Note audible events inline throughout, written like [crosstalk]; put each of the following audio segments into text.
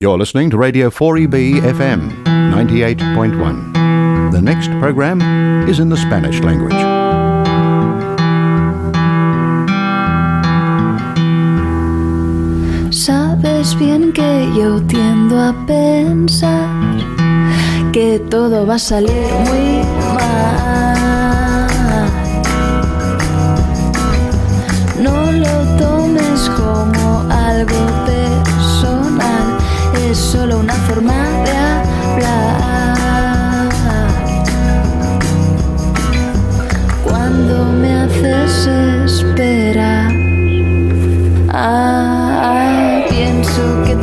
You're listening to Radio 4EB FM 98.1. The next program is in the Spanish language. Sabes bien que yo tiendo a pensar que todo va a salir muy mal. No lo tomes como algo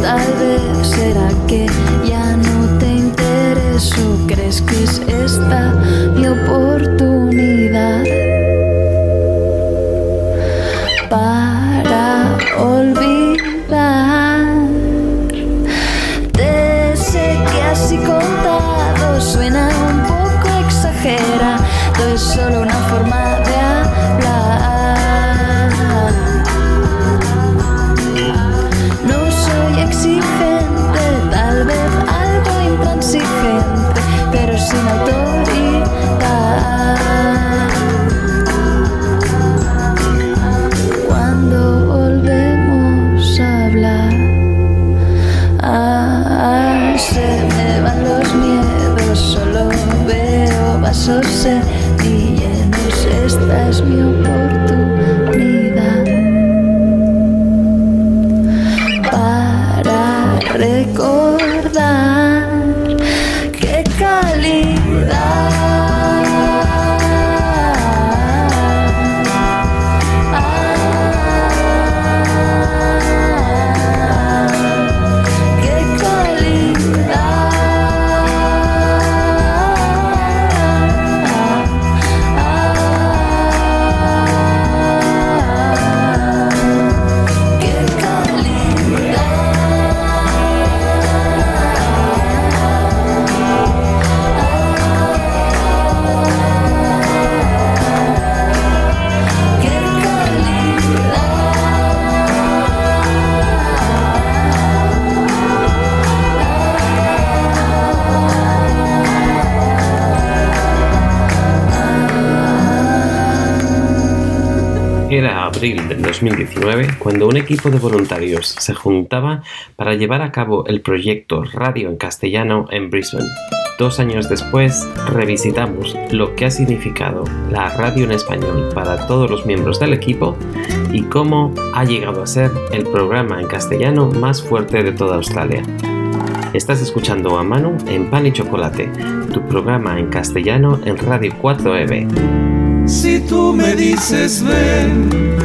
tal vez será que ya no te intereso. ¿Crees que es esta mi oportunidad? 2019 cuando un equipo de voluntarios se juntaba para llevar a cabo el proyecto Radio en Castellano en Brisbane. Dos años después, revisitamos lo que ha significado la radio en español para todos los miembros del equipo y cómo ha llegado a ser el programa en castellano más fuerte de toda Australia. Estás escuchando a Manu en Pan y Chocolate, tu programa en castellano en Radio 4EB. Si tú me dices ven,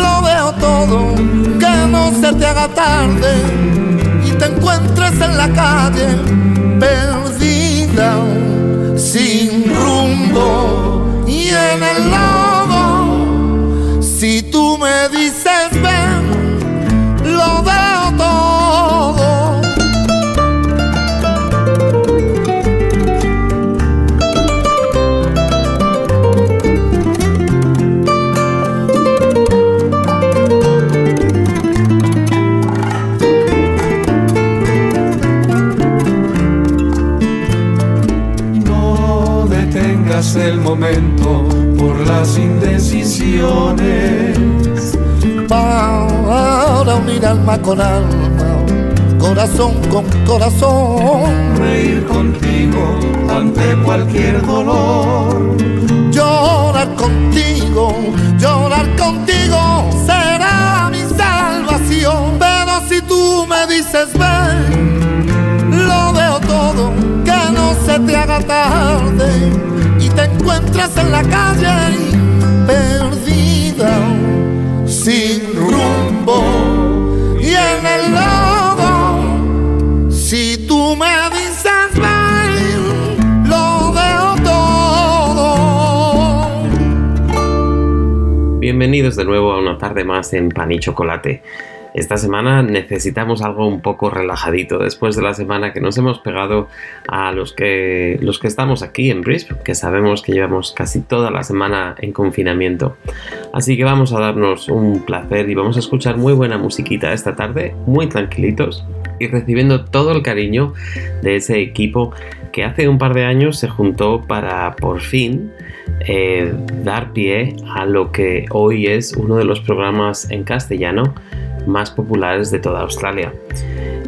lo veo todo, que no se te haga tarde y te encuentres en la calle perdida, sin rumbo y en el lodo. Si tú me dices ven, detengas el momento por las indecisiones. Para unir alma con alma, corazón con corazón. Reír cualquier dolor. Llorar contigo, llorar contigo será mi salvación. Pero si tú me dices ven, lo veo todo, que no se te haga tarde encuentras en la calle perdida, sin rumbo y en el lodo. Si tú me dices ven, lo veo todo. Bienvenidos de nuevo a una tarde más en Pan y Chocolate. Esta semana necesitamos algo un poco relajadito después de la semana que nos hemos pegado a los que, los que estamos aquí en Brisbane, que sabemos que llevamos casi toda la semana en confinamiento. Así que vamos a darnos un placer y vamos a escuchar muy buena musiquita esta tarde, muy tranquilitos y recibiendo todo el cariño de ese equipo que hace un par de años se juntó para por fin eh, dar pie a lo que hoy es uno de los programas en castellano más populares de toda Australia.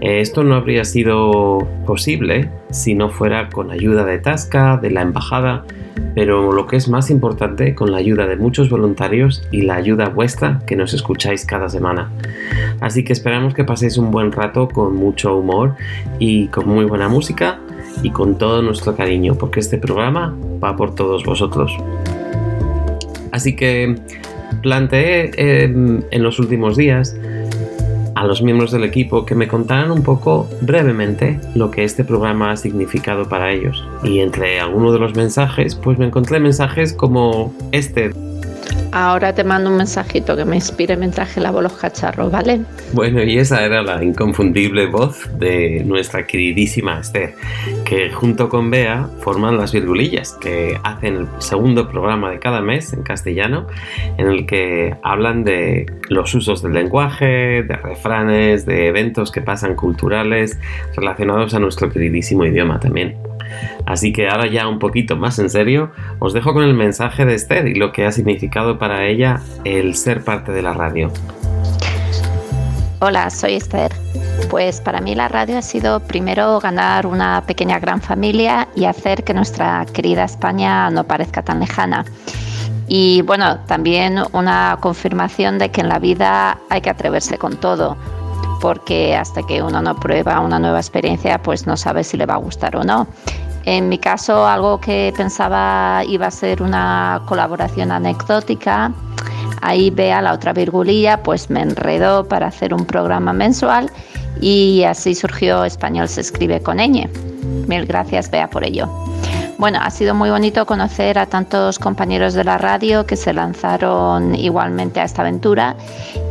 Eh, Esto no habría sido posible si no fuera con ayuda de Tasca, de la embajada, pero lo que es más importante, con la ayuda de muchos voluntarios y la ayuda vuestra que nos escucháis cada semana. Así que esperamos que paséis un buen rato con mucho humor y con muy buena música y con todo nuestro cariño, porque este programa va por todos vosotros. Así que planteé eh, en los últimos días a los miembros del equipo que me contaran un poco brevemente lo que este programa ha significado para ellos. Y entre algunos de los mensajes, pues me encontré mensajes como este. Ahora te mando un mensajito que me inspire mientras que lavo los cacharros, ¿vale? Bueno, y esa era la inconfundible voz de nuestra queridísima Esther, que junto con Bea forman las virgulillas, que hacen el segundo programa de cada mes en castellano, en el que hablan de los usos del lenguaje, de refranes, de eventos que pasan culturales relacionados a nuestro queridísimo idioma también. Así que ahora ya un poquito más en serio, os dejo con el mensaje de Esther y lo que ha significado para ella el ser parte de la radio. Hola, soy Esther. Pues para mí la radio ha sido primero ganar una pequeña gran familia y hacer que nuestra querida España no parezca tan lejana. Y bueno, también una confirmación de que en la vida hay que atreverse con todo, porque hasta que uno no prueba una nueva experiencia, pues no sabe si le va a gustar o no. En mi caso, algo que pensaba iba a ser una colaboración anecdótica, ahí vea la otra virgulilla, pues me enredó para hacer un programa mensual y así surgió Español se escribe con ñ. Mil gracias, Bea, por ello. Bueno, ha sido muy bonito conocer a tantos compañeros de la radio que se lanzaron igualmente a esta aventura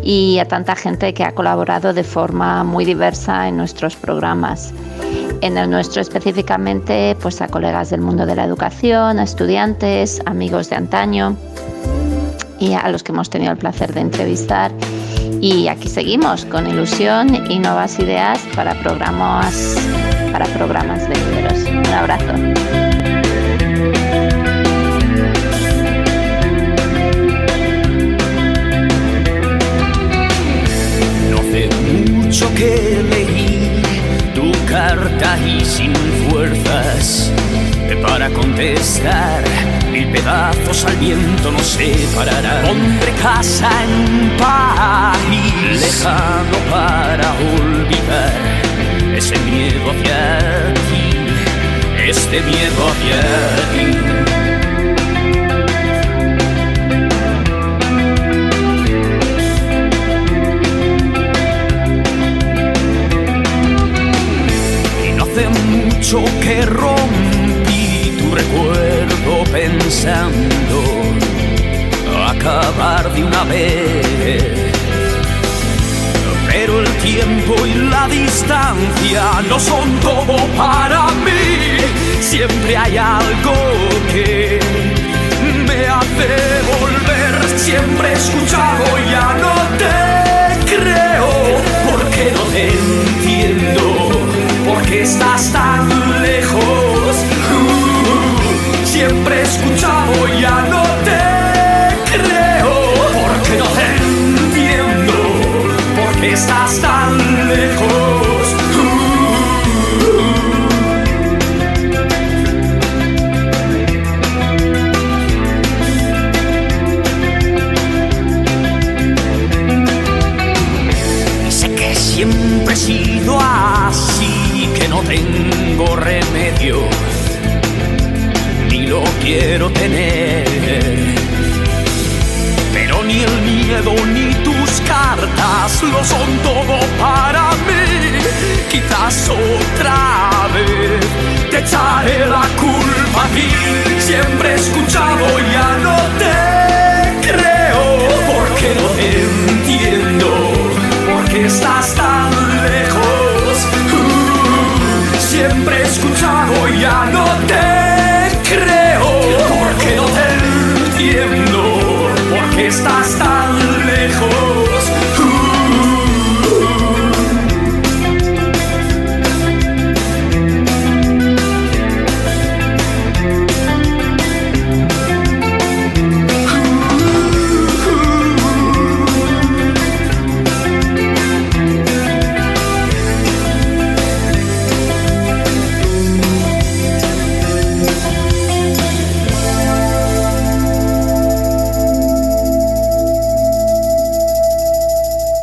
y a tanta gente que ha colaborado de forma muy diversa en nuestros programas. En el nuestro específicamente, pues a colegas del mundo de la educación, a estudiantes, amigos de antaño y a los que hemos tenido el placer de entrevistar. Y aquí seguimos con ilusión y nuevas ideas para programas, para programas venideros. Un abrazo. Que leí tu carta y sin fuerzas para contestar. Mil pedazos al viento nos separarán. Pondré casa en país lejano para olvidar ese miedo hacia ti, este miedo hacia ti. Mucho que rompí tu recuerdo pensando acabar de una vez. Pero el tiempo y la distancia no son todo para mí. Siempre hay algo que me hace volver. Siempre he escuchado, ya no te creo. Porque no te lo son todo para mí. Quizás otra vez te echaré la culpa a ti. Siempre he escuchado, ya no te creo, porque no te entiendo, porque estás tan lejos. Uh, siempre he escuchado, ya no te creo, porque no te entiendo, porque estás tan lejos.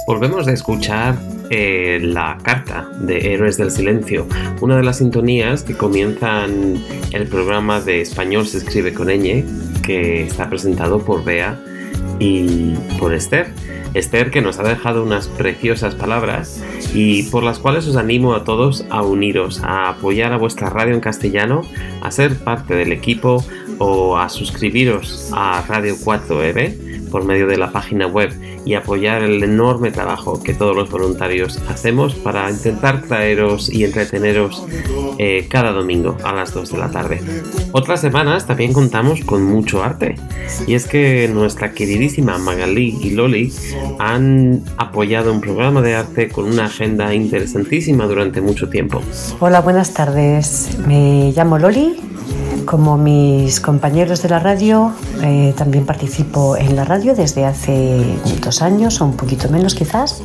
Volvemos a escuchar eh, la carta de Héroes del Silencio, una de las sintonías que comienzan el programa de Español se escribe con ñ, que está presentado por Bea y por Esther. Esther que nos ha dejado unas preciosas palabras y por las cuales os animo a todos a uniros, a apoyar a vuestra radio en castellano, a ser parte del equipo o a suscribiros a Radio 4EB por medio de la página web y apoyar el enorme trabajo que todos los voluntarios hacemos para intentar traeros y entreteneros eh, cada domingo a las 2 de la tarde. Otras semanas también contamos con mucho arte y es que nuestra queridísima Magalí y Loli han apoyado un programa de arte con una agenda interesantísima durante mucho tiempo. Hola, buenas tardes. Me llamo Loli. Como mis compañeros de la radio, eh, también participo en la radio desde hace dos años o un poquito menos quizás.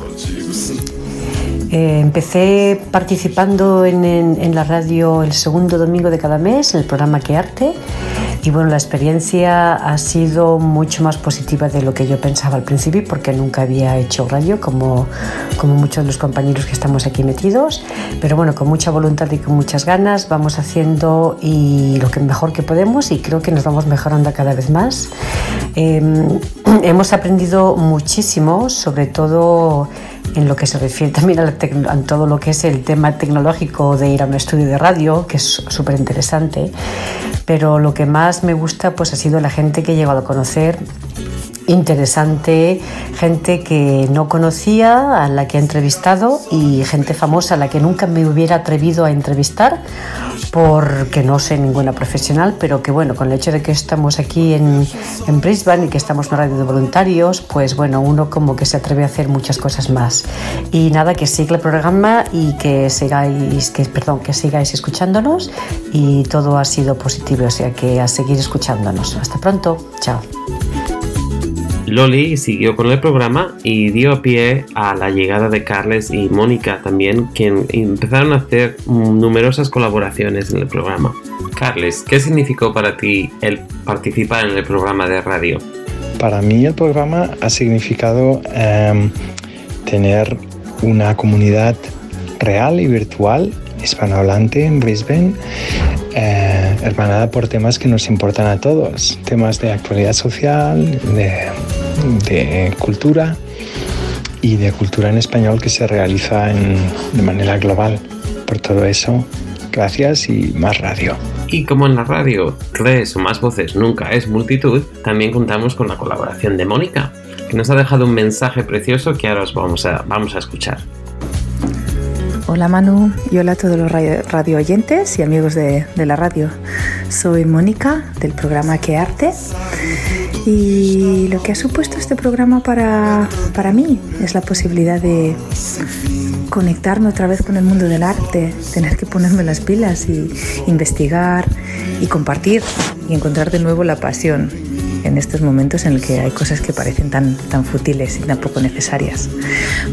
Eh, empecé participando en, en- la radio el segundo domingo de cada mes en el programa Que Arte y bueno, la experiencia ha sido mucho más positiva de lo que yo pensaba al principio porque nunca había hecho radio como, como muchos de los compañeros que estamos aquí metidos, pero bueno, con mucha voluntad y con muchas ganas vamos haciendo y lo que mejor que podemos y creo que nos vamos mejorando cada vez más. Eh, [clears throat] hemos aprendido muchísimo, sobre todo en lo que se refiere también a, la a todo lo que es el tema tecnológico de ir a un estudio de radio, que es súper interesante. Pero lo que más me gusta pues, ha sido la gente que he llegado a conocer interesante, gente que no conocía, a la que he entrevistado y gente famosa a la que nunca me hubiera atrevido a entrevistar porque no sé ninguna profesional, pero que bueno, con el hecho de que estamos aquí en, en Brisbane y que estamos en una radio de voluntarios, pues bueno, uno como que se atreve a hacer muchas cosas más. Y nada, que siga el programa y que sigáis, que, perdón, que sigáis escuchándonos y todo ha sido positivo, o sea que a seguir escuchándonos. Hasta pronto, chao. Loli siguió con el programa y dio pie a la llegada de Carles y Mónica también, quien empezaron a hacer numerosas colaboraciones en el programa. Carles, ¿qué significó para ti el participar en el programa de radio? Para mí el programa ha significado em, tener una comunidad real y virtual hispanohablante en Brisbane, eh, hermanada por temas que nos importan a todos, temas de actualidad social, de, cultura y de cultura en español que se realiza de manera global. Por todo eso, gracias y más radio. Y como en la radio, tres o más voces nunca es multitud, también contamos con la colaboración de Mónica, que nos ha dejado un mensaje precioso que ahora os vamos a, vamos a escuchar. Hola Manu y hola a todos los radio, oyentes y amigos de, de la radio. Soy Mónica del programa Que Arte y lo que ha supuesto este programa para, para mí es la posibilidad de conectarme otra vez con el mundo del arte, tener que ponerme las pilas y investigar y compartir y encontrar de nuevo la pasión en estos momentos en el que hay cosas que parecen tan, tan fútiles y tan poco necesarias.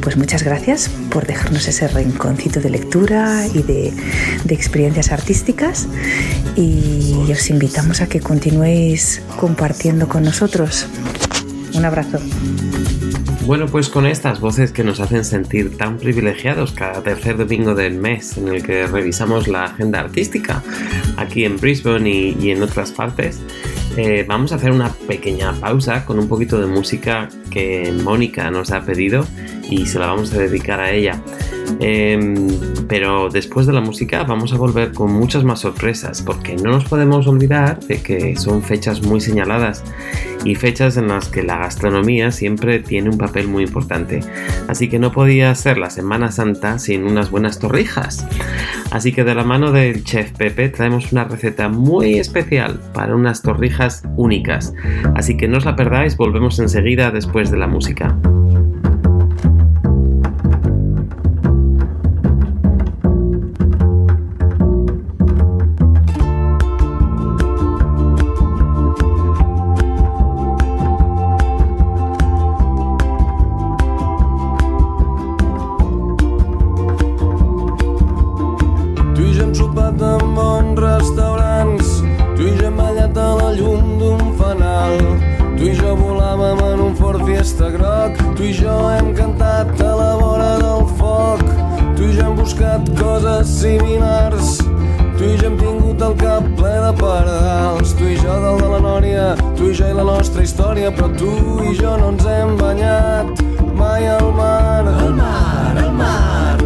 Pues muchas gracias por dejarnos ese rinconcito de lectura y de, de experiencias artísticas y os invitamos a que continuéis compartiendo con nosotros. Un abrazo. Bueno, pues con estas voces que nos hacen sentir tan privilegiados cada tercer domingo del mes en el que revisamos la agenda artística aquí en Brisbane y, en otras partes, eh, vamos a hacer una pequeña pausa con un poquito de música que Mónica nos ha pedido y se la vamos a dedicar a ella. Em, pero después de la música vamos a volver con muchas más sorpresas porque no nos podemos olvidar de que son fechas muy señaladas y fechas en las que la gastronomía siempre tiene un papel muy importante. Así que no podía ser la Semana Santa sin unas buenas torrijas. Así que de la mano del chef Pepe traemos una receta muy especial para unas torrijas únicas. Así que no os la perdáis, volvemos enseguida después de la música. està groc. Tu i jo hem cantat a la vora del foc. Tu i jo hem buscat coses similars. Tu i jo hem tingut el cap ple de pardals. Tu i jo del de la nòria, tu i jo i la nostra història. Però tu i jo no ens hem banyat mai al mar. Al mar, al mar.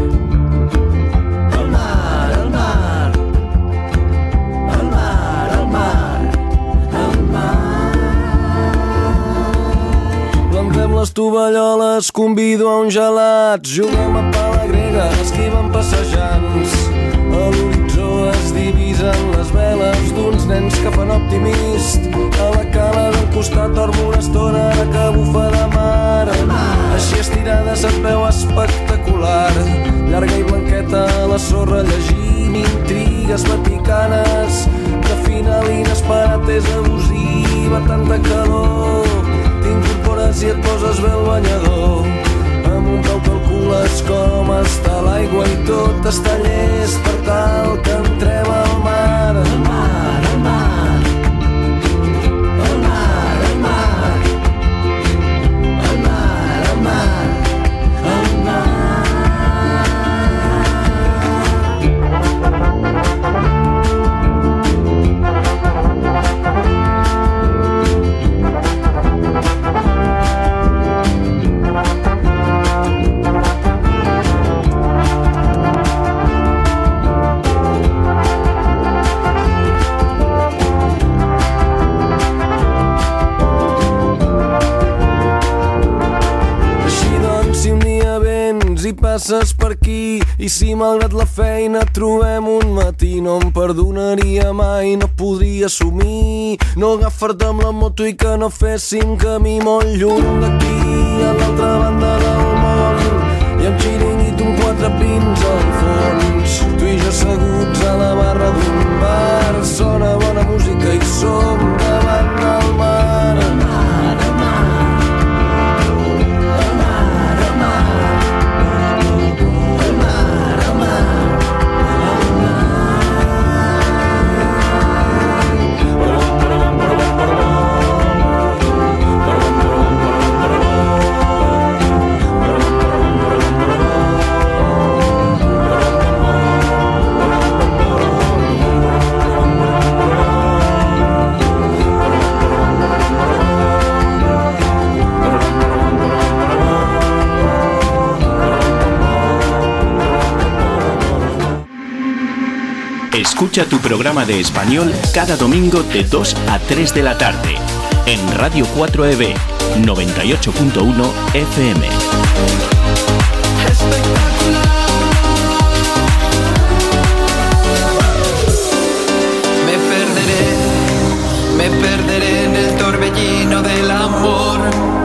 Convido a un gelat, juguem a pala grega, esquivem passejants. A l'horitzó es divisen les veles d'uns nens que fan optimist. A la cala del costat dormo una estona de està l'aigua i tot està llest per tal que entrem passes per aquí. I si malgrat la feina trobem un matí no em perdonaria mai, no podria assumir. No agafar-te amb la moto i que no féssim camí molt lluny d'aquí. A l'altra banda del món i amb xiringuit un quatre pins al fons. Tu i jo asseguts a la barra d'un bar. Sona bona música i som Escucha tu programa de español cada domingo de 2 a 3 de la tarde en Radio 4EB 98.1 FM. Me perderé, me perderé en el torbellino del amor.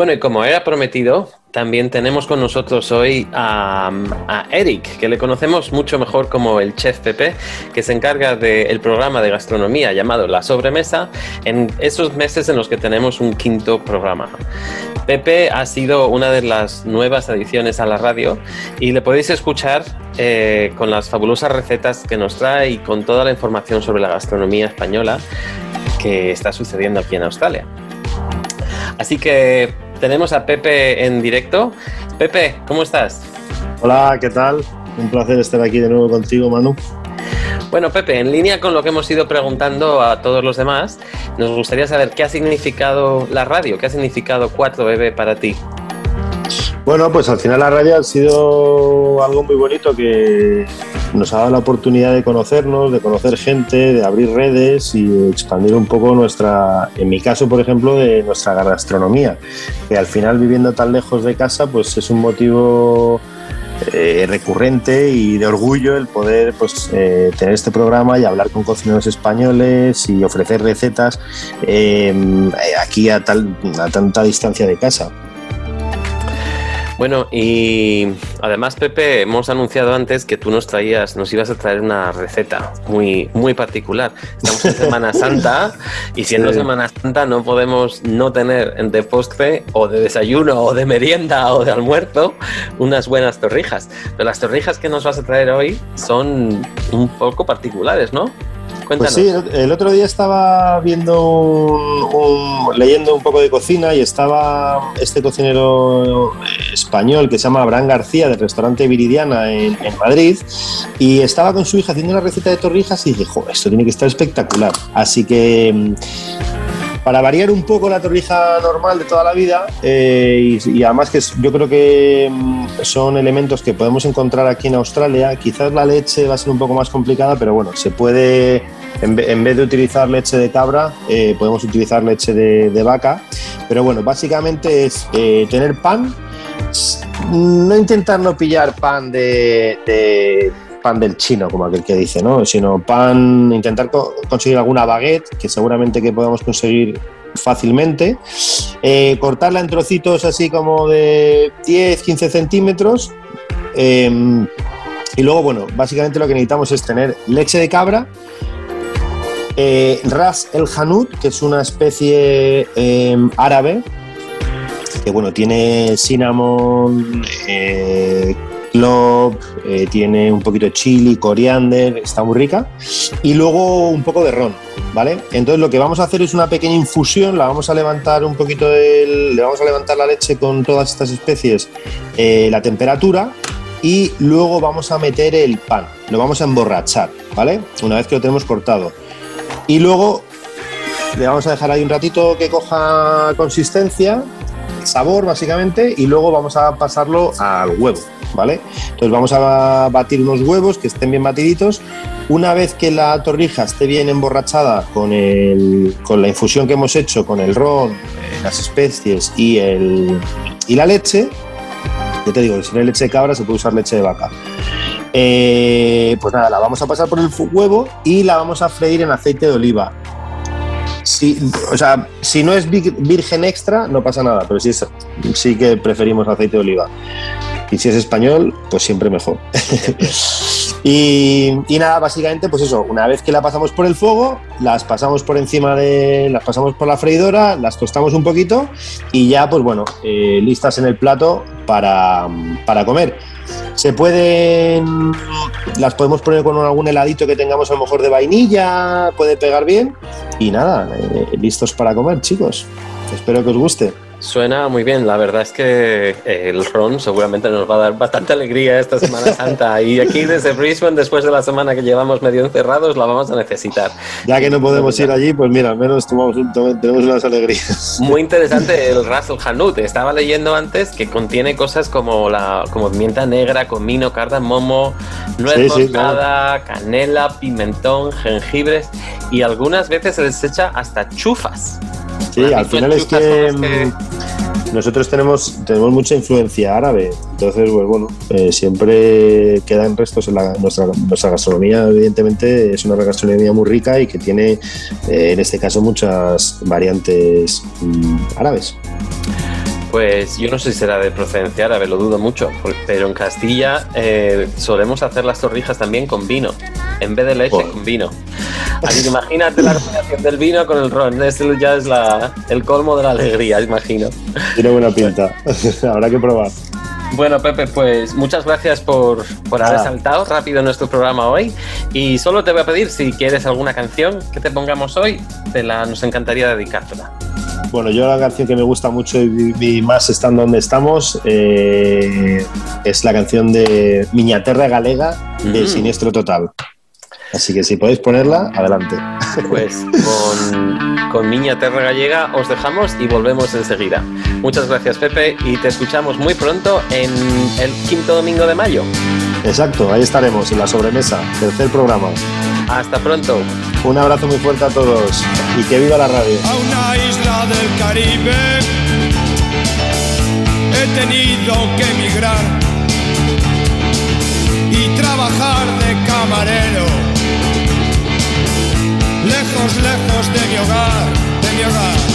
Bueno, y como era prometido, también tenemos con nosotros hoy a, a Eric, que le conocemos mucho mejor como el Chef Pepe, que se encarga del programa de gastronomía llamado La Sobremesa, en esos meses en los que tenemos un quinto programa. Pepe ha sido una de las nuevas adiciones a la radio y le podéis escuchar eh, con las fabulosas recetas que nos trae y con toda la información sobre la gastronomía española que está sucediendo aquí en Australia. Así que tenemos a Pepe en directo. Pepe, ¿cómo estás? Hola, ¿qué tal? Un placer estar aquí de nuevo contigo, Manu. Bueno, Pepe, en línea con lo que hemos ido preguntando a todos los demás, nos gustaría saber qué ha significado la radio, qué ha significado 4BB para ti. Bueno, pues al final la radio ha sido algo muy bonito que nos ha dado la oportunidad de conocernos, de conocer gente, de abrir redes y expandir un poco nuestra, en mi caso, por ejemplo, de nuestra gastronomía, que al final viviendo tan lejos de casa, pues es un motivo eh, recurrente y de orgullo el poder pues, eh, tener este programa y hablar con cocineros españoles y ofrecer recetas eh, aquí a, tal, a tanta distancia de casa. Bueno, y además, Pepe, hemos anunciado antes que tú nos traías, nos ibas a traer una receta muy, muy particular. Estamos en Semana [laughs] Santa y siendo Sí. Semana Santa no podemos no tener de postre o de desayuno o de merienda o de almuerzo unas buenas torrijas. Pero las torrijas que nos vas a traer hoy son un poco particulares, ¿no? Pues sí, el, otro día estaba viendo un- leyendo un poco de cocina y estaba este cocinero eh, español que se llama Abraham García del restaurante Viridiana en, Madrid y estaba con su hija haciendo una receta de torrijas y dije, "Jo, esto tiene que estar espectacular. Así que mm, para variar un poco la torrija normal de toda la vida eh, y, además que yo creo que mm, son elementos que podemos encontrar aquí en Australia, quizás la leche va a ser un poco más complicada, pero bueno, se puede, en, en vez de utilizar leche de cabra, eh, podemos utilizar leche de, vaca, pero bueno, básicamente es eh, tener pan, no intentar no pillar pan de- de pan del chino, como aquel que dice, ¿no? Sino pan, intentar co- conseguir alguna baguette, que seguramente que podamos conseguir fácilmente, eh, cortarla en trocitos así como de 10, 15 centímetros. eh, y luego, bueno, básicamente lo que necesitamos es tener leche de cabra, eh, ras el hanout, que es una especie eh, árabe, que bueno, tiene cinnamon, eh, eh, tiene un poquito de chili, coriander, está muy rica. Y luego un poco de ron, ¿vale? Entonces lo que vamos a hacer es una pequeña infusión, la vamos a levantar un poquito le vamos a levantar la leche con todas estas especies, eh, la temperatura y luego vamos a meter el pan, lo vamos a emborrachar, ¿vale? Una vez que lo tenemos cortado. Y luego le vamos a dejar ahí un ratito que coja consistencia, sabor básicamente, y luego vamos a pasarlo al huevo, ¿vale? Entonces vamos a batir unos huevos que estén bien batiditos. Una vez que la torrija esté bien emborrachada con, el- con la infusión que hemos hecho, con el ron, eh, las especies y, el, y la leche, te digo, si no hay leche de cabra se puede usar leche de vaca. Eh, pues nada, la vamos a pasar por el huevo y la vamos a freír en aceite de oliva. Si, o sea, si no es vi- virgen extra, no pasa nada, pero sí, es- sí que preferimos aceite de oliva. Y si es español, pues siempre mejor. [laughs] y, nada, básicamente, pues eso, una vez que la pasamos por el fuego, las pasamos por encima de. las pasamos por la freidora, las tostamos un poquito y ya, pues bueno, eh, listas en el plato para, para comer. Se pueden, las podemos poner con algún heladito que tengamos a lo mejor de vainilla, puede pegar bien. Y nada, eh, listos para comer, chicos. Espero que os guste. Suena muy bien, la verdad es que eh, el ron seguramente nos va a dar bastante alegría esta Semana [laughs] Santa y aquí desde Brisbane, después de la semana que llevamos medio encerrados, la vamos a necesitar. Ya que no podemos ir allí, pues mira, al menos tomamos un, tenemos unas alegrías. Muy [laughs] interesante el Russell Hanut, estaba leyendo antes que contiene cosas como la como pimienta negra, comino, cardamomo, nuez Sí, sí, moscada, canela, pimentón, jengibres y algunas veces se les echa hasta chufas. Sí, al final es que- mm, nosotros tenemos, tenemos mucha influencia árabe, entonces, pues bueno, eh, siempre quedan restos en la, nuestra, nuestra gastronomía, evidentemente es una gastronomía muy rica y que tiene, eh, en este caso, muchas variantes mm, árabes. Pues yo no sé si será de procedencia árabe, lo dudo mucho, pero en Castilla eh, solemos hacer las torrijas también con vino, en vez de leche con vino. Así que imagínate la combinación del vino con el ron, eso ya es la- el colmo de la alegría, imagino. Tiene buena pinta, [laughs] habrá que probar. Bueno, Pepe, pues muchas gracias por, por haber Nada. saltado rápido nuestro programa hoy. Y solo te voy a pedir, si quieres alguna canción que te pongamos hoy, te la, nos encantaría dedicártela. Bueno, yo la canción que me gusta mucho y, y más estando donde estamos eh, es la canción de Miñaterra Galega de Mm. Siniestro Total. Así que si podéis ponerla, adelante. Pues con, con Miña Terra Gallega os dejamos y volvemos enseguida. Muchas gracias, Pepe, y te escuchamos muy pronto en el quinto domingo de mayo. Exacto, ahí estaremos en la sobremesa, tercer programa. Hasta pronto. Un abrazo muy fuerte a todos y que viva la radio. a una isla del Caribe. He tenido que emigrar y trabajar de camarero. Lejos, lejos de mi hogar, de mi hogar.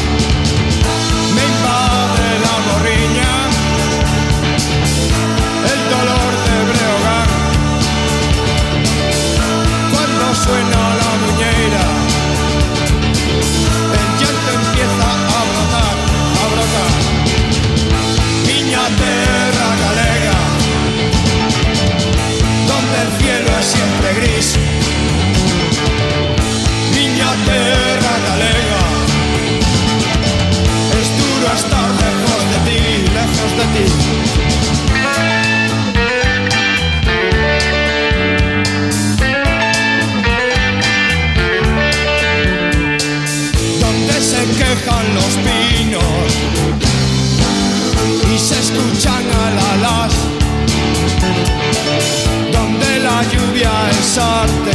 Es arte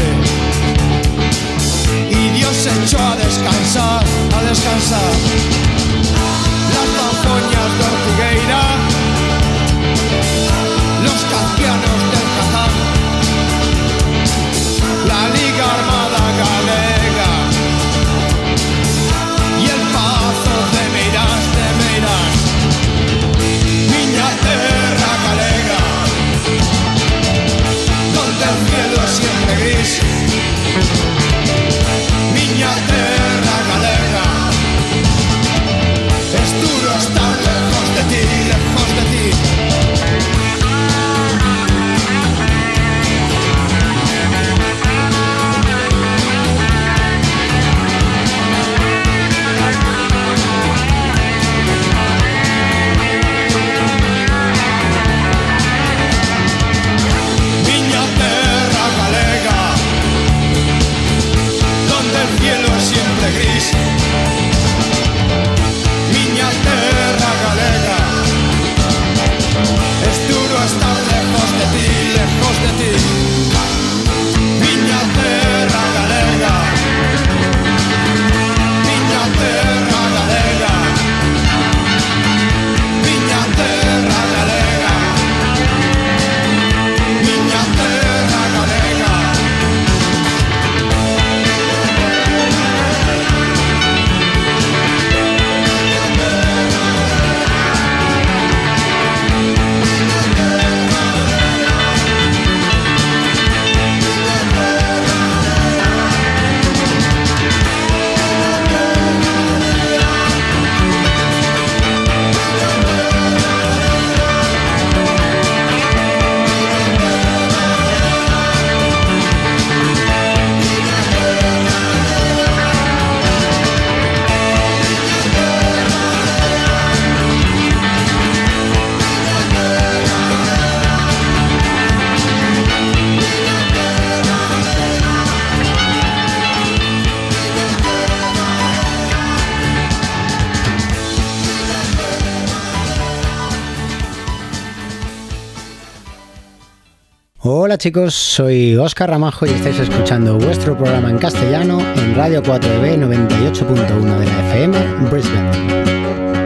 y Dios se echó a descansar, a descansar. Chicos, soy Oscar Ramajo y estáis escuchando vuestro programa en castellano en Radio 4B 98.1 de la FM Brisbane.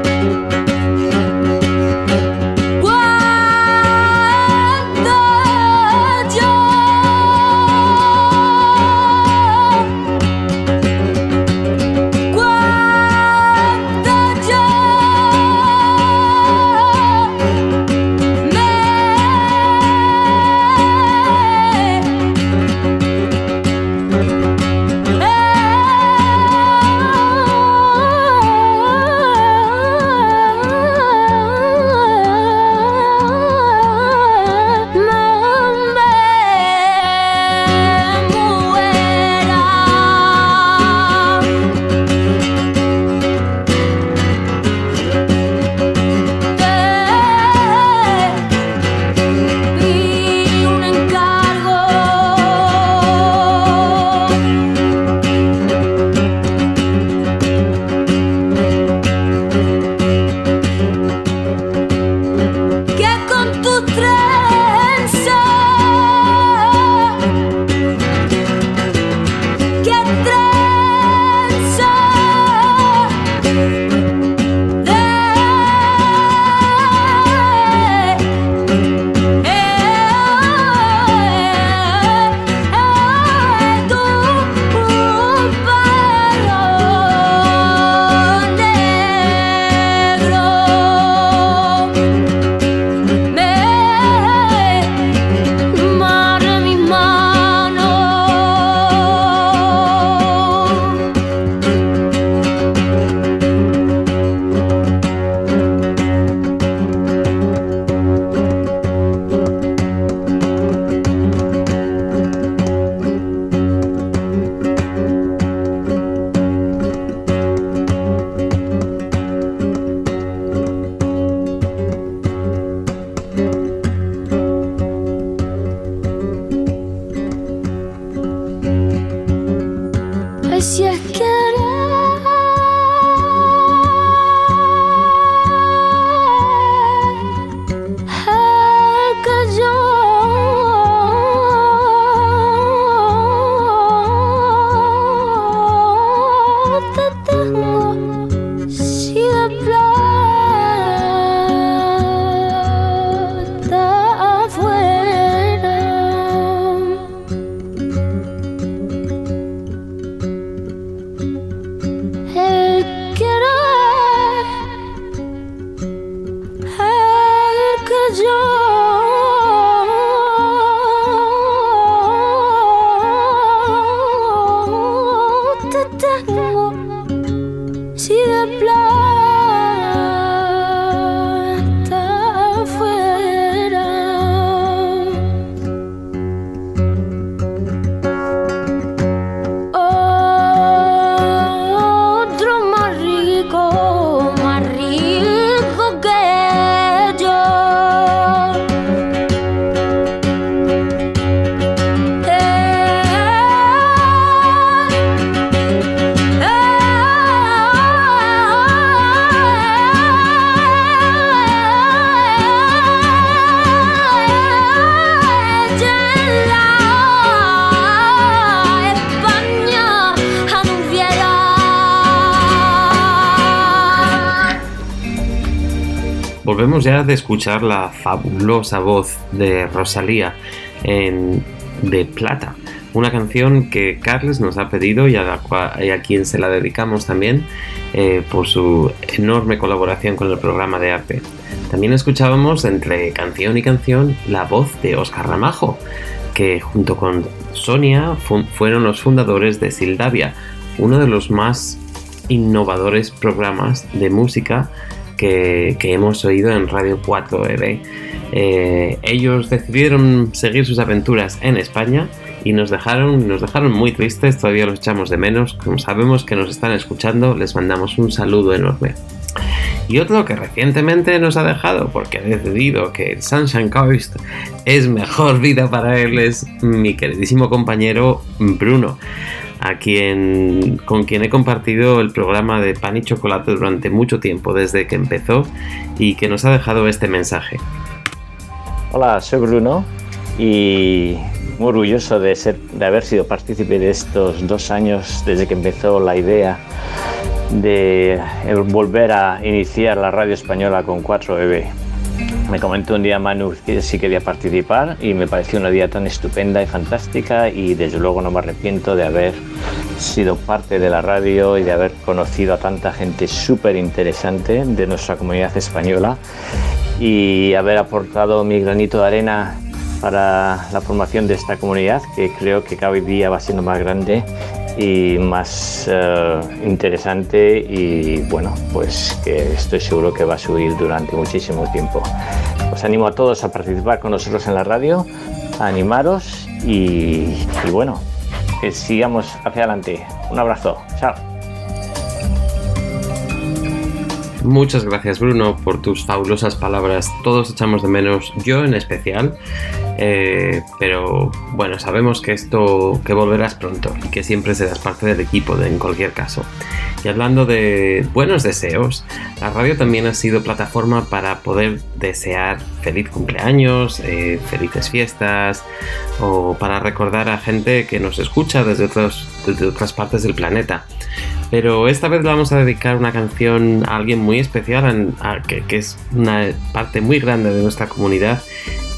Ya de escuchar la fabulosa voz de Rosalía en De Plata, una canción que Carles nos ha pedido y a, quien se la dedicamos también eh, por su enorme colaboración con el programa de arte. También escuchábamos entre canción y canción la voz de Oscar Ramajo, que junto con Sonia fueron los fundadores de Sildavia, uno de los más innovadores programas de música que, hemos oído en Radio 4EB. Eh, ellos decidieron seguir sus aventuras en España y nos dejaron, nos dejaron muy tristes, todavía los echamos de menos. Como sabemos que nos están escuchando, les mandamos un saludo enorme. Y otro que recientemente nos ha dejado porque ha decidido que el Sunshine Coast es mejor vida para él es mi queridísimo compañero Bruno a quien, con quien he compartido el programa de Pan y Chocolate durante mucho tiempo, desde que empezó, y que nos ha dejado este mensaje. Hola, soy Bruno y muy orgulloso de, ser, de haber sido partícipe de estos dos años desde que empezó la idea de volver a iniciar la radio española con 4EB. Me comentó un día Manu que sí quería participar y me pareció una día tan estupenda y fantástica y desde luego no me arrepiento de haber sido parte de la radio y de haber conocido a tanta gente súper interesante de nuestra comunidad española y haber aportado mi granito de arena para la formación de esta comunidad que creo que cada día va siendo más grande y más eh, interesante y bueno, pues que estoy seguro que va a subir durante muchísimo tiempo. Os animo a todos a participar con nosotros en la radio, a animaros y, y bueno, que sigamos hacia adelante. Un abrazo, chao. Muchas gracias Bruno por tus fabulosas palabras. Todos echamos de menos, yo en especial. Eh, pero bueno, sabemos que esto, que volverás pronto y que siempre serás parte del equipo en cualquier caso. Y hablando de buenos deseos, la radio también ha sido plataforma para poder desear feliz cumpleaños, eh, felices fiestas o para recordar a gente que nos escucha desde, desde otras partes del planeta. Pero esta vez le vamos a dedicar una canción a alguien muy especial, que, es una parte muy grande de nuestra comunidad,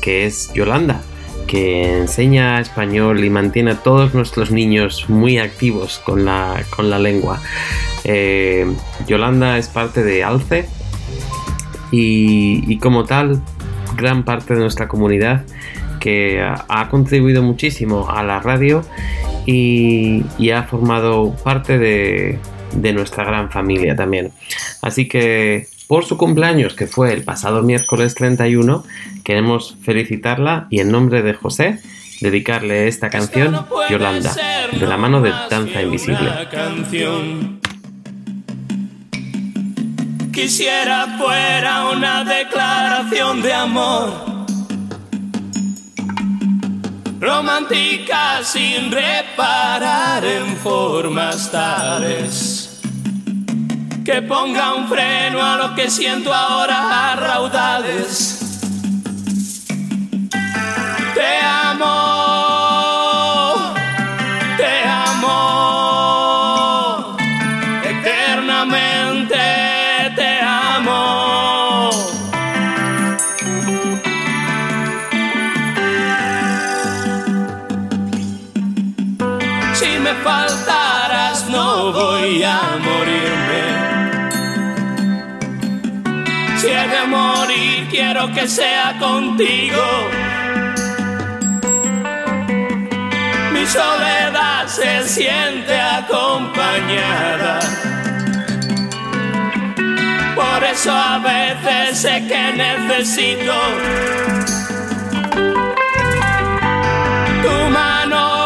que es Yolanda que enseña español y mantiene a todos nuestros niños muy activos con la, con la lengua. Eh, Yolanda es parte de ALCE y, como tal, gran parte de nuestra comunidad que ha, contribuido muchísimo a la radio y, ha formado parte de, nuestra gran familia también. Así que por su cumpleaños, que fue el pasado miércoles 31, queremos felicitarla y en nombre de José dedicarle esta canción, Yolanda, de la mano de Danza Invisible. Quisiera fuera una declaración de amor romántica sin reparar en formas tales que ponga un freno a lo que siento ahora a raudales. Te amo, quiero que sea contigo. Mi soledad se siente acompañada. Por eso a veces sé que necesito tu mano.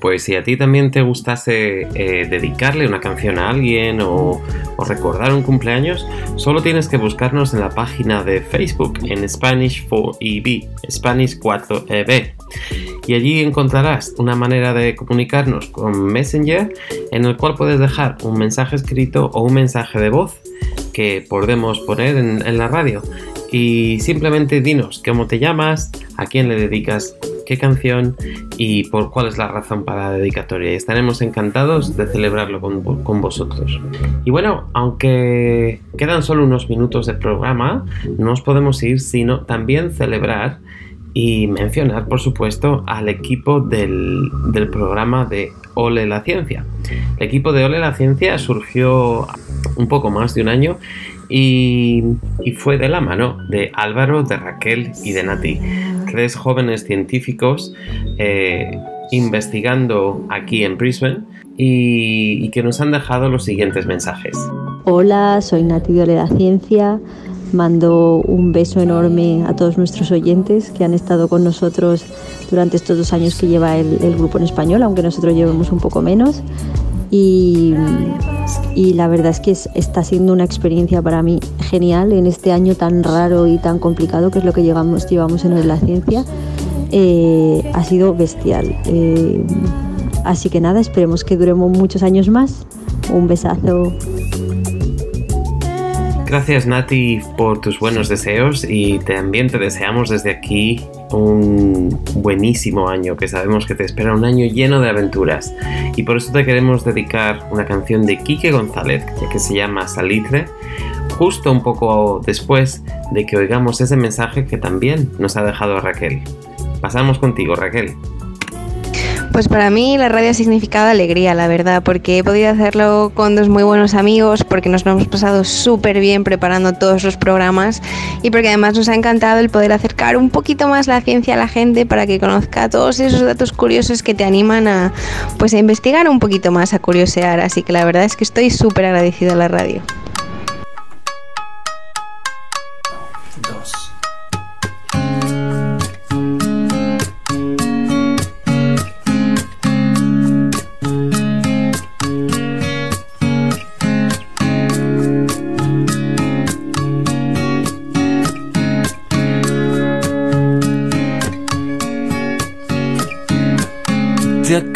pues si a ti también te gustase eh, dedicarle una canción a alguien o, recordar un cumpleaños, solo tienes que buscarnos en la página de Facebook en Spanish 4EB, Spanish 4EB. Y allí encontrarás una manera de comunicarnos con Messenger en el cual puedes dejar un mensaje escrito o un mensaje de voz que podemos poner en, en la radio. Y simplemente dinos cómo te llamas, a quién le dedicas qué canción y por cuál es la razón para la dedicatoria. Y estaremos encantados de celebrarlo con, con, vosotros. Y bueno, aunque quedan solo unos minutos de programa, no nos podemos ir sino también celebrar y mencionar, por supuesto, al equipo del, del programa de Ole la Ciencia. El equipo de Ole la Ciencia surgió un poco más de un año y, y, fue de la mano de Álvaro, de Raquel y de Nati, tres jóvenes científicos eh, investigando aquí en Brisbane y, que nos han dejado los siguientes mensajes. Hola, soy Nati de la Ciencia. Mando un beso enorme a todos nuestros oyentes que han estado con nosotros durante estos dos años que lleva el, el grupo en español, aunque nosotros llevemos un poco menos. Y, y, la verdad es que es, está siendo una experiencia para mí genial en este año tan raro y tan complicado que es lo que llevamos, llevamos en la ciencia. Eh, ha sido bestial. Eh, así que nada, esperemos que duremos muchos años más. Un besazo. Gracias Nati por tus buenos deseos y también te deseamos desde aquí un buenísimo año, que sabemos que te espera un año lleno de aventuras. Y por eso te queremos dedicar una canción de Quique González, que se llama Salitre, justo un poco después de que oigamos ese mensaje que también nos ha dejado Raquel. Pasamos contigo, Raquel. Pues para mí la radio ha significado alegría, la verdad, porque he podido hacerlo con dos muy buenos amigos, porque nos hemos pasado súper bien preparando todos los programas y porque además nos ha encantado el poder acercar un poquito más la ciencia a la gente para que conozca todos esos datos curiosos que te animan a, pues, a investigar un poquito más, a curiosear. Así que la verdad es que estoy súper agradecido a la radio.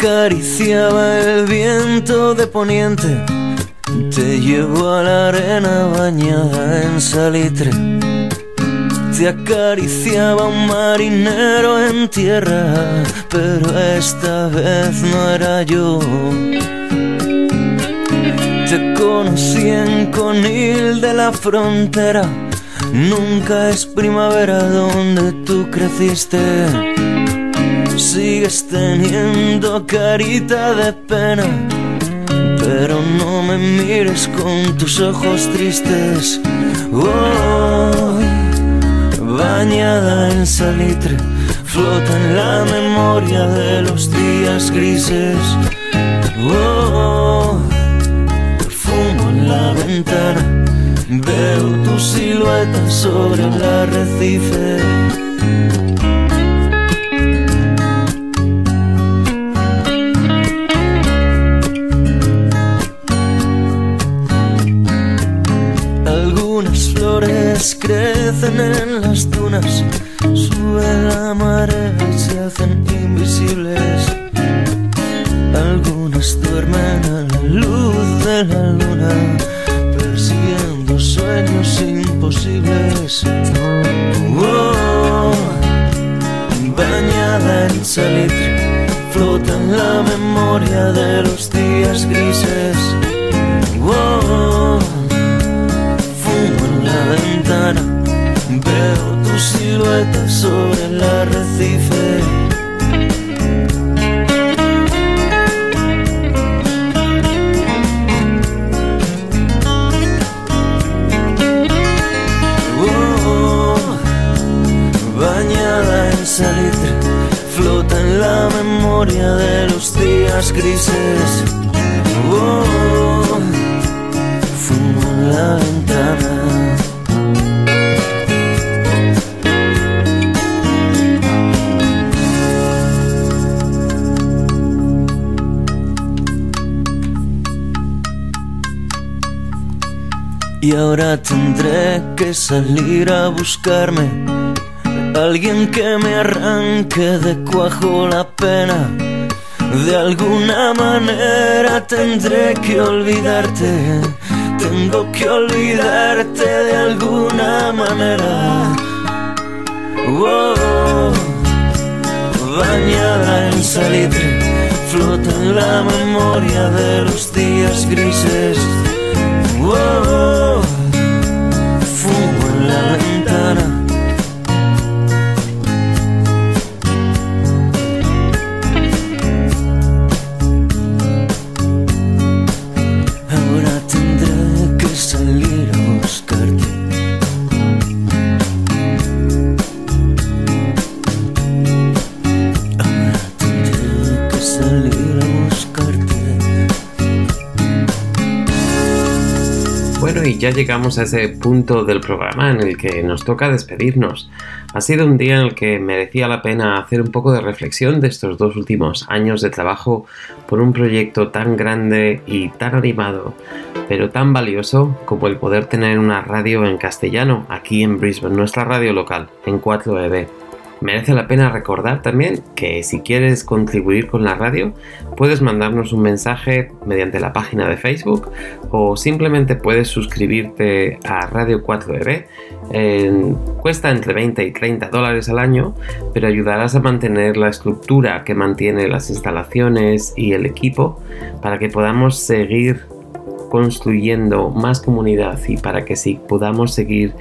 Acariciaba el viento de poniente, te llevó a la arena bañada en salitre, te acariciaba un marinero en tierra, pero esta vez no era yo. Te conocí en Conil de la frontera, nunca es primavera donde tú creciste. Sigues teniendo carita de pena, pero no me mires con tus ojos tristes. Oh, bañada en salitre, flota en la memoria de los días grises. Oh, fumo en la ventana, veo tu silueta sobre el arrecife. Crecen en las dunas, sube la marea y se hacen invisibles. Algunas duermen a la luz de la luna, persiguiendo sueños imposibles. Oh, bañada en salitre, flota en la memoria de los días grises. Tu silueta sobre el arrecife. Oh, bañada en salitre, flota en la memoria de los días grises. Oh, fumo Y ahora tendré que salir a buscarme alguien que me arranque de cuajo la pena. De alguna manera tendré que olvidarte, tengo que olvidarte de alguna manera. Oh, bañada en salitre, flota en la memoria de los días grises. Oh, love ya llegamos a ese punto del programa en el que nos toca despedirnos. Ha sido un día en el que merecía la pena hacer un poco de reflexión de estos dos últimos años de trabajo por un proyecto tan grande y tan animado, pero tan valioso como el poder tener una radio en castellano aquí en Brisbane, nuestra radio local, en 4EB. Merece la pena recordar también que si quieres contribuir con la radio, puedes mandarnos un mensaje mediante la página de Facebook o simplemente puedes suscribirte a Radio 4EB. Eh, cuesta entre 20 y 30 dólares al año, pero ayudarás a mantener la estructura que mantiene las instalaciones y el equipo para que podamos seguir construyendo más comunidad y para que sí podamos seguir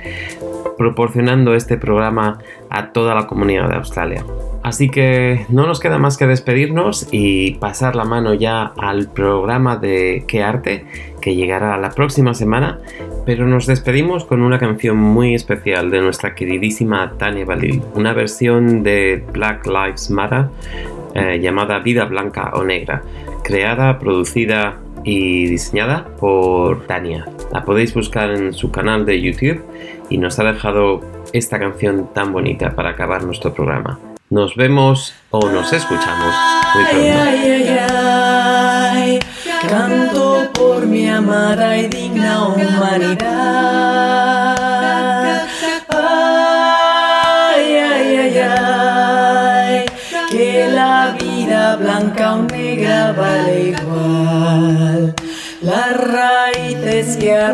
proporcionando este programa a toda la comunidad de Australia. Así que no nos queda más que despedirnos y pasar la mano ya al programa de Qué Arte, que llegará la próxima semana, pero nos despedimos con una canción muy especial de nuestra queridísima Tania Balil, una versión de Black Lives Matter eh, llamada Vida Blanca o Negra, creada, producida y diseñada por Tania. La podéis buscar en su canal de YouTube y nos ha dejado esta canción tan bonita para acabar nuestro programa. Nos vemos o nos escuchamos muy pronto. ay, ay, ay, canto por mi amada y digna humanidad. Ay, ay, ay, ay, que la vida blanca o negra vale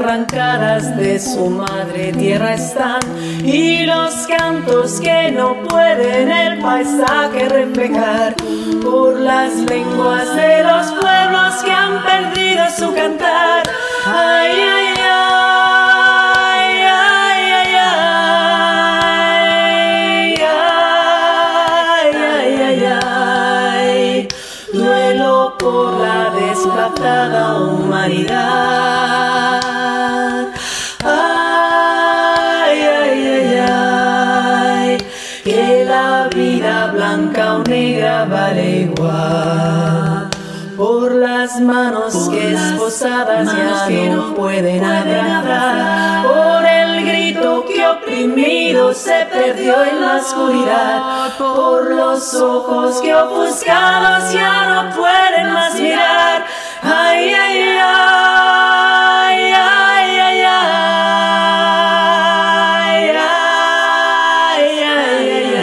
arrancadas de su madre tierra están y los cantos que no pueden el paisaje reflejar por las lenguas de los pueblos que han perdido su cantar. Ay, ay, ay, ay, ay, ay, ay, ay, ay. Duelo por la desplazada humanidad. Las manos que esposadas ya no pueden abrazar, por el grito que oprimido se perdió en la oscuridad, por los ojos que ofuscados ya no pueden más mirar. Ay, ay, ay, ay, ay, ay, ay, ay, ay,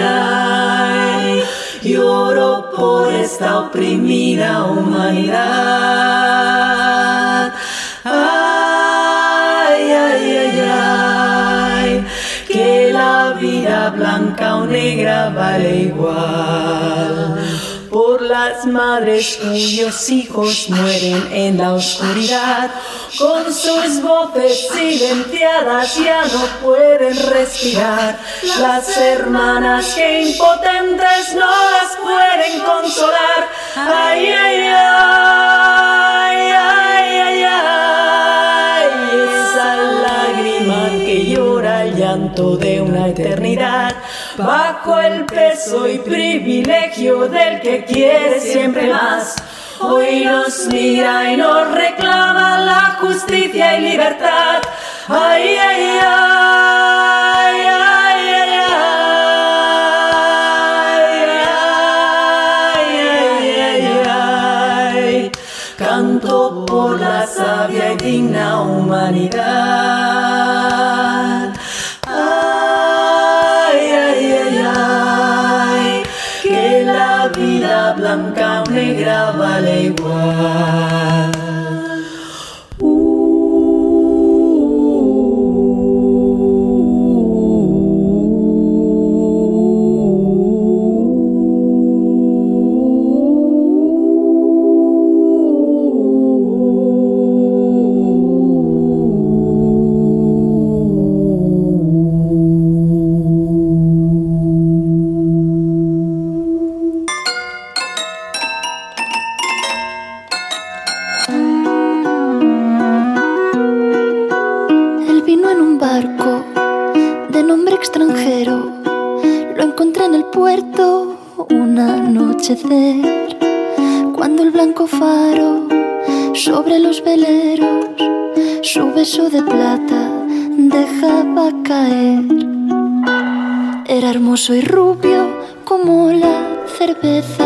ay. Lloro por esta oprimida humanidad. Por las madres cuyos hijos mueren en la oscuridad, con sus voces silenciadas ya no pueden respirar. Las hermanas que impotentes no las pueden consolar. Ay, ay, ay, bajo el peso y privilegio del que quiere siempre más. Hoy nos mira y nos reclama la justicia y libertad. Ay, ay, ay, ay, ay, ay, ay, ay, ay. Canto por la sabia y digna humanidad. Negra vale Cuando el blanco faro sobre los veleros su beso de plata dejaba caer. Era hermoso y rubio como la cerveza.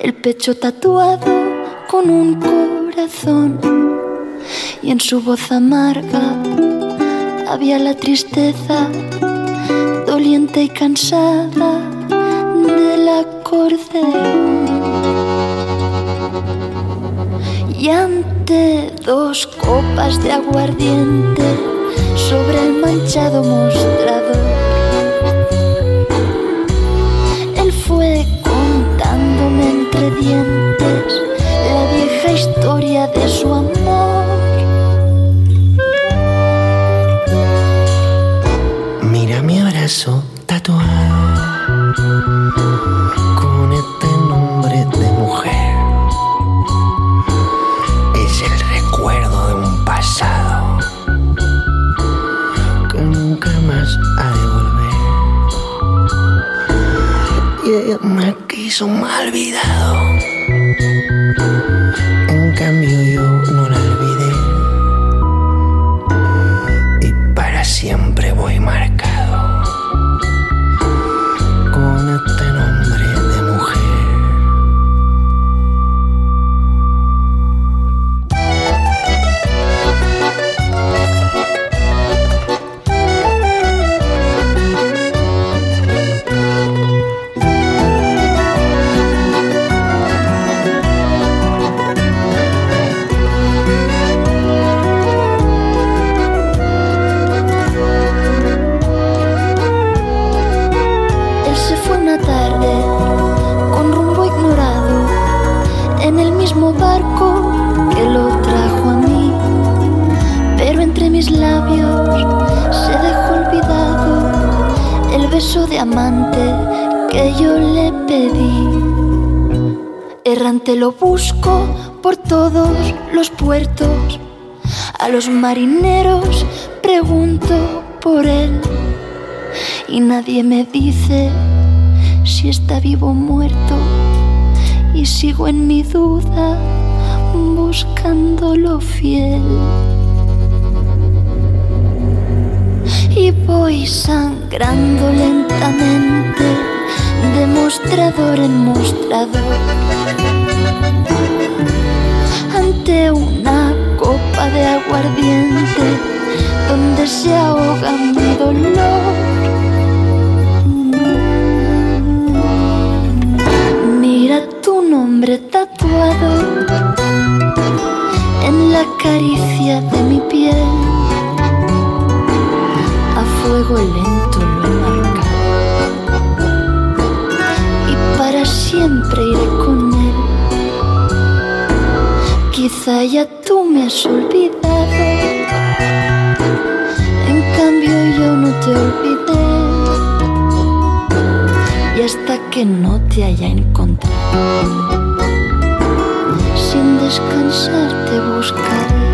El pecho tatuado con un corazón y en su voz amarga había la tristeza doliente y cansada Y ante dos copas de aguardiente sobre el manchado mostrador, él fue contándome entre dientes la vieja historia de su amor. Me quiso mal olvidado. Pregunto por él. Y nadie me dice si está vivo o muerto. Y sigo en mi duda buscándolo fiel. Y voy sangrando lentamente de mostrador en mostrador ante una copa de aguardiente donde se ahoga mi dolor Mira tu nombre tatuado en la caricia de mi piel. A fuego lento lo he y para siempre iré con él. Quizá ya tú me has olvidado, en cambio yo no te olvidé y hasta que no te haya encontrado, sin descansar te buscaré.